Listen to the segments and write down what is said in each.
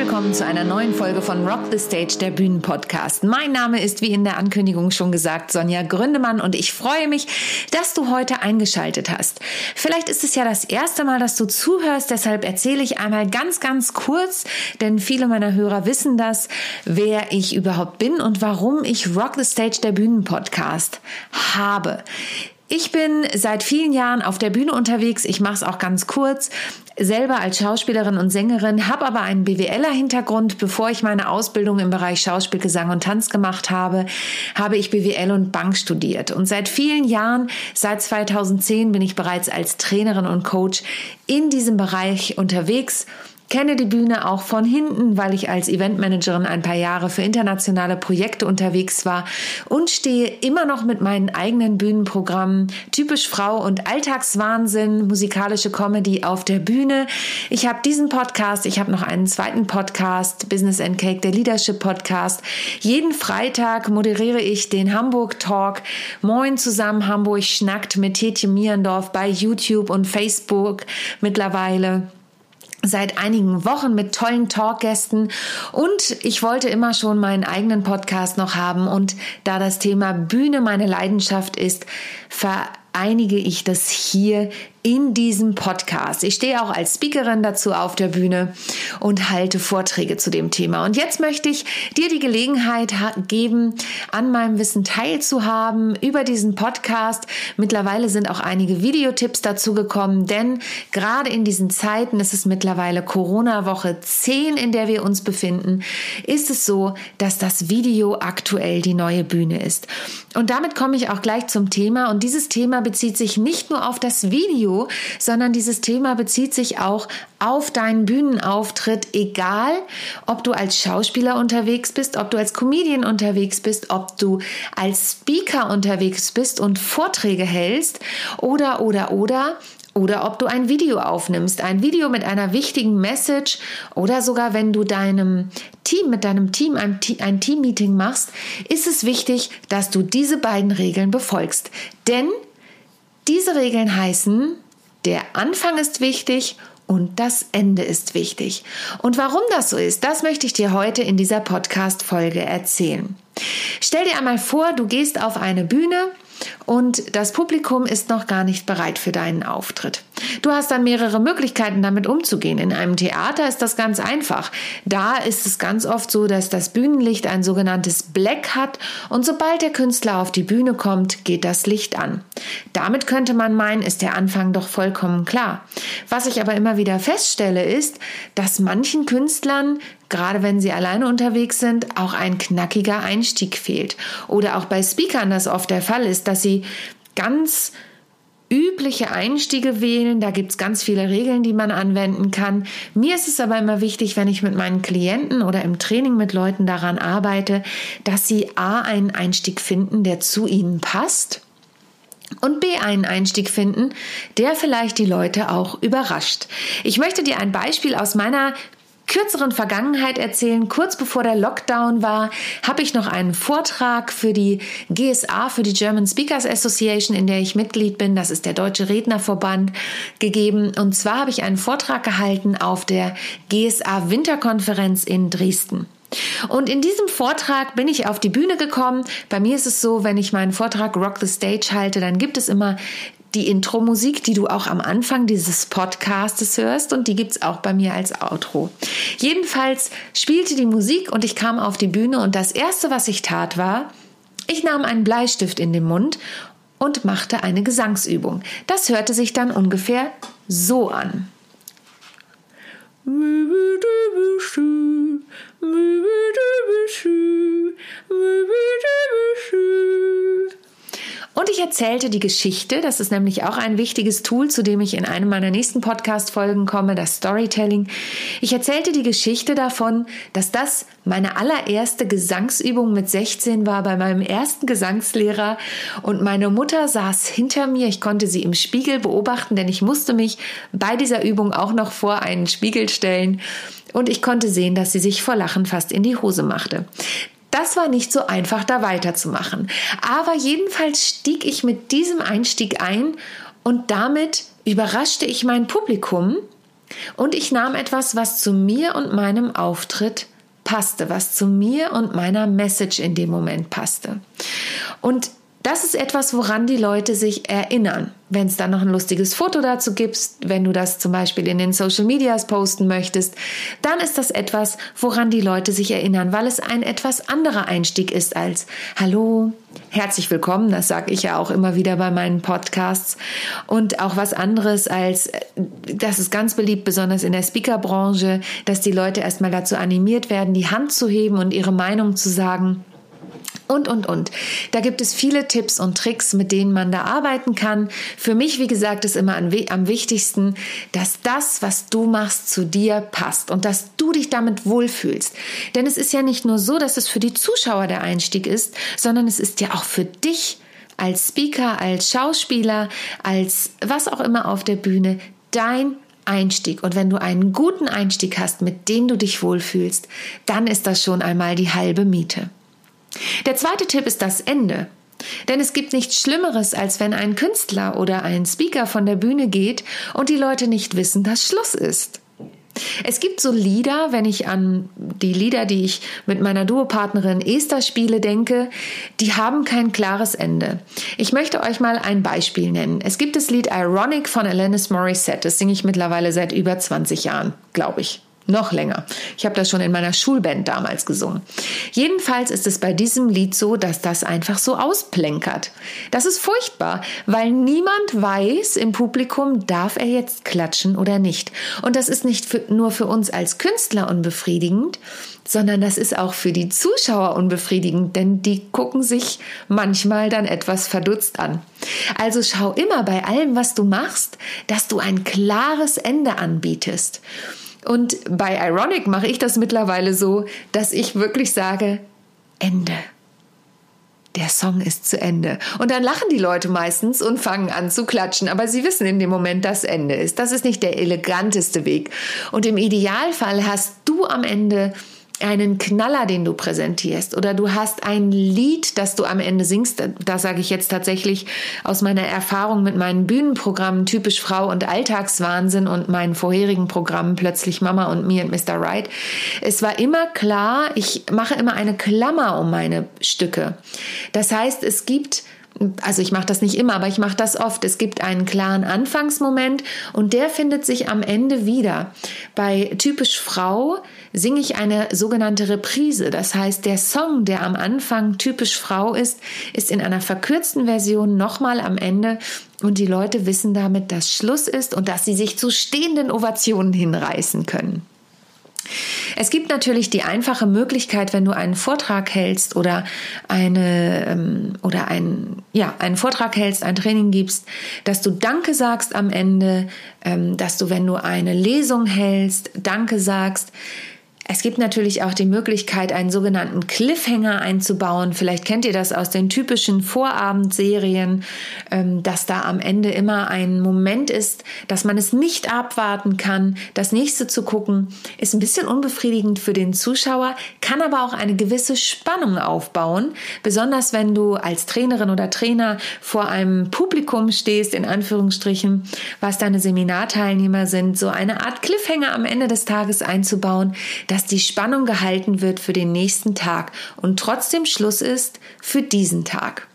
Willkommen zu einer neuen Folge von Rock the Stage, der Bühnenpodcast. Mein Name ist, wie in der Ankündigung schon gesagt, Sonja Gründemann und ich freue mich, dass du heute eingeschaltet hast. Vielleicht ist es ja das erste Mal, dass du zuhörst, deshalb erzähle ich einmal ganz, ganz kurz, denn viele meiner Hörer wissen das, wer ich überhaupt bin und warum ich Rock the Stage, der Bühnenpodcast habe. Ich bin seit vielen Jahren auf der Bühne unterwegs. Ich mache es auch ganz kurz. Selber als Schauspielerin und Sängerin, habe aber einen BWLer-Hintergrund. Bevor ich meine Ausbildung im Bereich Schauspiel, Gesang und Tanz gemacht habe, habe ich BWL und Bank studiert. Und seit vielen Jahren, seit 2010, bin ich bereits als Trainerin und Coach in diesem Bereich unterwegs kenne die Bühne auch von hinten, weil ich als Eventmanagerin ein paar Jahre für internationale Projekte unterwegs war und stehe immer noch mit meinen eigenen Bühnenprogrammen typisch Frau und Alltagswahnsinn, musikalische Comedy auf der Bühne. Ich habe diesen Podcast, ich habe noch einen zweiten Podcast, Business and Cake, der Leadership Podcast. Jeden Freitag moderiere ich den Hamburg Talk. Moin zusammen Hamburg schnackt mit Tetje Mierendorf bei YouTube und Facebook mittlerweile seit einigen Wochen mit tollen Talkgästen. Und ich wollte immer schon meinen eigenen Podcast noch haben. Und da das Thema Bühne meine Leidenschaft ist, vereinige ich das hier in diesem Podcast. Ich stehe auch als Speakerin dazu auf der Bühne und halte Vorträge zu dem Thema. Und jetzt möchte ich dir die Gelegenheit geben, an meinem Wissen teilzuhaben über diesen Podcast. Mittlerweile sind auch einige Videotipps dazu gekommen, denn gerade in diesen Zeiten, es ist mittlerweile Corona-Woche 10, in der wir uns befinden, ist es so, dass das Video aktuell die neue Bühne ist. Und damit komme ich auch gleich zum Thema. Und dieses Thema bezieht sich nicht nur auf das Video, sondern dieses Thema bezieht sich auch auf deinen Bühnenauftritt, egal ob du als Schauspieler unterwegs bist, ob du als Comedian unterwegs bist, ob du als Speaker unterwegs bist und Vorträge hältst oder oder oder oder ob du ein Video aufnimmst, ein Video mit einer wichtigen Message oder sogar wenn du deinem Team, mit deinem Team ein, ein Team-Meeting machst, ist es wichtig, dass du diese beiden Regeln befolgst. Denn diese Regeln heißen, der Anfang ist wichtig und das Ende ist wichtig. Und warum das so ist, das möchte ich dir heute in dieser Podcast-Folge erzählen. Stell dir einmal vor, du gehst auf eine Bühne und das Publikum ist noch gar nicht bereit für deinen Auftritt. Du hast dann mehrere Möglichkeiten, damit umzugehen. In einem Theater ist das ganz einfach. Da ist es ganz oft so, dass das Bühnenlicht ein sogenanntes Black hat und sobald der Künstler auf die Bühne kommt, geht das Licht an. Damit könnte man meinen, ist der Anfang doch vollkommen klar. Was ich aber immer wieder feststelle, ist, dass manchen Künstlern gerade wenn sie alleine unterwegs sind, auch ein knackiger Einstieg fehlt. Oder auch bei Speakern das oft der Fall ist, dass sie ganz übliche Einstiege wählen. Da gibt es ganz viele Regeln, die man anwenden kann. Mir ist es aber immer wichtig, wenn ich mit meinen Klienten oder im Training mit Leuten daran arbeite, dass sie A einen Einstieg finden, der zu ihnen passt und B einen Einstieg finden, der vielleicht die Leute auch überrascht. Ich möchte dir ein Beispiel aus meiner kürzeren Vergangenheit erzählen. Kurz bevor der Lockdown war, habe ich noch einen Vortrag für die GSA, für die German Speakers Association, in der ich Mitglied bin. Das ist der Deutsche Rednerverband gegeben. Und zwar habe ich einen Vortrag gehalten auf der GSA Winterkonferenz in Dresden. Und in diesem Vortrag bin ich auf die Bühne gekommen. Bei mir ist es so, wenn ich meinen Vortrag Rock the Stage halte, dann gibt es immer die Intro-Musik, die du auch am Anfang dieses Podcastes hörst und die gibt's auch bei mir als Outro. Jedenfalls spielte die Musik und ich kam auf die Bühne und das erste, was ich tat, war, ich nahm einen Bleistift in den Mund und machte eine Gesangsübung. Das hörte sich dann ungefähr so an. Und ich erzählte die Geschichte, das ist nämlich auch ein wichtiges Tool, zu dem ich in einem meiner nächsten Podcast-Folgen komme, das Storytelling. Ich erzählte die Geschichte davon, dass das meine allererste Gesangsübung mit 16 war bei meinem ersten Gesangslehrer und meine Mutter saß hinter mir. Ich konnte sie im Spiegel beobachten, denn ich musste mich bei dieser Übung auch noch vor einen Spiegel stellen und ich konnte sehen, dass sie sich vor Lachen fast in die Hose machte. Das war nicht so einfach, da weiterzumachen. Aber jedenfalls stieg ich mit diesem Einstieg ein und damit überraschte ich mein Publikum und ich nahm etwas, was zu mir und meinem Auftritt passte, was zu mir und meiner Message in dem Moment passte. Und das ist etwas, woran die Leute sich erinnern. Wenn es dann noch ein lustiges Foto dazu gibt, wenn du das zum Beispiel in den Social Medias posten möchtest, dann ist das etwas, woran die Leute sich erinnern, weil es ein etwas anderer Einstieg ist als Hallo, herzlich willkommen, das sage ich ja auch immer wieder bei meinen Podcasts. Und auch was anderes als, das ist ganz beliebt, besonders in der Speakerbranche, dass die Leute erstmal dazu animiert werden, die Hand zu heben und ihre Meinung zu sagen und, und, und. Da gibt es viele Tipps und Tricks, mit denen man da arbeiten kann. Für mich, wie gesagt, ist immer am wichtigsten, dass das, was du machst, zu dir passt und dass du dich damit wohlfühlst. Denn es ist ja nicht nur so, dass es für die Zuschauer der Einstieg ist, sondern es ist ja auch für dich als Speaker, als Schauspieler, als was auch immer auf der Bühne dein Einstieg. Und wenn du einen guten Einstieg hast, mit dem du dich wohlfühlst, dann ist das schon einmal die halbe Miete. Der zweite Tipp ist das Ende. Denn es gibt nichts Schlimmeres, als wenn ein Künstler oder ein Speaker von der Bühne geht und die Leute nicht wissen, dass Schluss ist. Es gibt so Lieder, wenn ich an die Lieder, die ich mit meiner Duopartnerin Esther spiele, denke, die haben kein klares Ende. Ich möchte euch mal ein Beispiel nennen. Es gibt das Lied Ironic von Alanis Morissette. Das singe ich mittlerweile seit über 20 Jahren, glaube ich. Noch länger. Ich habe das schon in meiner Schulband damals gesungen. Jedenfalls ist es bei diesem Lied so, dass das einfach so ausplänkert. Das ist furchtbar, weil niemand weiß im Publikum, darf er jetzt klatschen oder nicht. Und das ist nicht für, nur für uns als Künstler unbefriedigend, sondern das ist auch für die Zuschauer unbefriedigend, denn die gucken sich manchmal dann etwas verdutzt an. Also schau immer bei allem, was du machst, dass du ein klares Ende anbietest. Und bei Ironic mache ich das mittlerweile so, dass ich wirklich sage, Ende. Der Song ist zu Ende. Und dann lachen die Leute meistens und fangen an zu klatschen. Aber sie wissen in dem Moment, dass Ende ist. Das ist nicht der eleganteste Weg. Und im Idealfall hast du am Ende einen Knaller, den du präsentierst oder du hast ein Lied, das du am Ende singst. Da sage ich jetzt tatsächlich aus meiner Erfahrung mit meinen Bühnenprogrammen typisch Frau und Alltagswahnsinn und meinen vorherigen Programmen plötzlich Mama und Me und Mr. Right. Es war immer klar, ich mache immer eine Klammer um meine Stücke. Das heißt, es gibt also ich mache das nicht immer, aber ich mache das oft. Es gibt einen klaren Anfangsmoment und der findet sich am Ende wieder. Bei typisch Frau singe ich eine sogenannte Reprise. Das heißt, der Song, der am Anfang typisch Frau ist, ist in einer verkürzten Version nochmal am Ende und die Leute wissen damit, dass Schluss ist und dass sie sich zu stehenden Ovationen hinreißen können. Es gibt natürlich die einfache Möglichkeit, wenn du einen Vortrag hältst oder eine ähm, oder ein, ja, einen Vortrag hältst, ein Training gibst, dass du Danke sagst am Ende, ähm, dass du, wenn du eine Lesung hältst, Danke sagst. Es gibt natürlich auch die Möglichkeit, einen sogenannten Cliffhanger einzubauen. Vielleicht kennt ihr das aus den typischen Vorabendserien, ähm, dass da am Ende immer ein Moment ist, dass man es nicht abwarten kann. Das nächste zu gucken ist ein bisschen unbefriedigend für den Zuschauer, kann aber auch eine gewisse Spannung aufbauen. Besonders wenn du als Trainerin oder Trainer vor einem Publikum stehst, in Anführungsstrichen, was deine Seminarteilnehmer sind, so eine Art Cliffhanger am Ende des Tages einzubauen, dass dass die Spannung gehalten wird für den nächsten Tag und trotzdem Schluss ist für diesen Tag.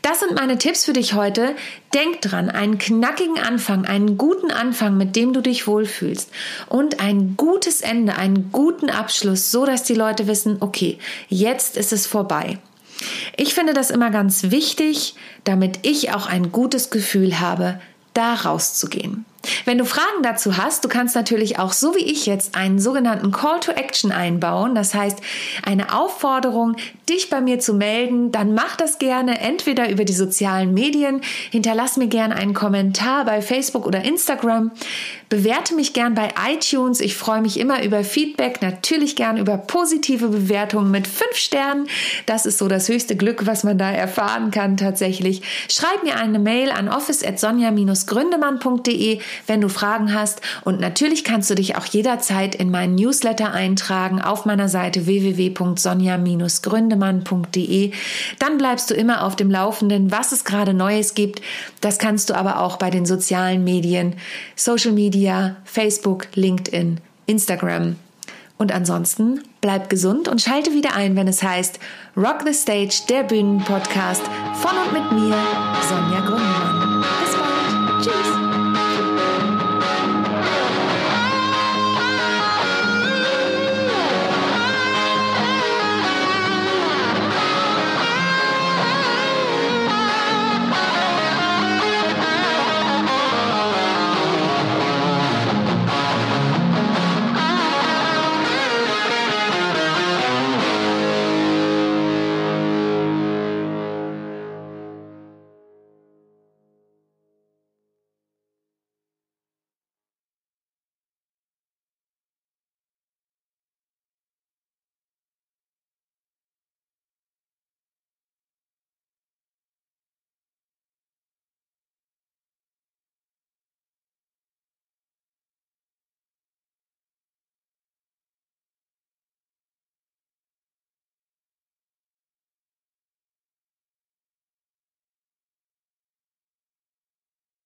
Das sind meine Tipps für dich heute. Denk dran, einen knackigen Anfang, einen guten Anfang, mit dem du dich wohlfühlst und ein gutes Ende, einen guten Abschluss, so dass die Leute wissen, okay, jetzt ist es vorbei. Ich finde das immer ganz wichtig, damit ich auch ein gutes Gefühl habe, da rauszugehen. Wenn du Fragen dazu hast, du kannst natürlich auch so wie ich jetzt einen sogenannten Call to Action einbauen. Das heißt, eine Aufforderung, dich bei mir zu melden. Dann mach das gerne entweder über die sozialen Medien. Hinterlass mir gerne einen Kommentar bei Facebook oder Instagram. Bewerte mich gern bei iTunes. Ich freue mich immer über Feedback. Natürlich gern über positive Bewertungen mit fünf Sternen. Das ist so das höchste Glück, was man da erfahren kann tatsächlich. Schreib mir eine Mail an office@sonja-gründemann.de wenn du Fragen hast. Und natürlich kannst du dich auch jederzeit in meinen Newsletter eintragen auf meiner Seite www.sonja-gründemann.de. Dann bleibst du immer auf dem Laufenden, was es gerade Neues gibt. Das kannst du aber auch bei den sozialen Medien, Social Media, Facebook, LinkedIn, Instagram. Und ansonsten bleib gesund und schalte wieder ein, wenn es heißt Rock the Stage, der Bühnenpodcast von und mit mir, Sonja Gründemann. Bis bald. Tschüss.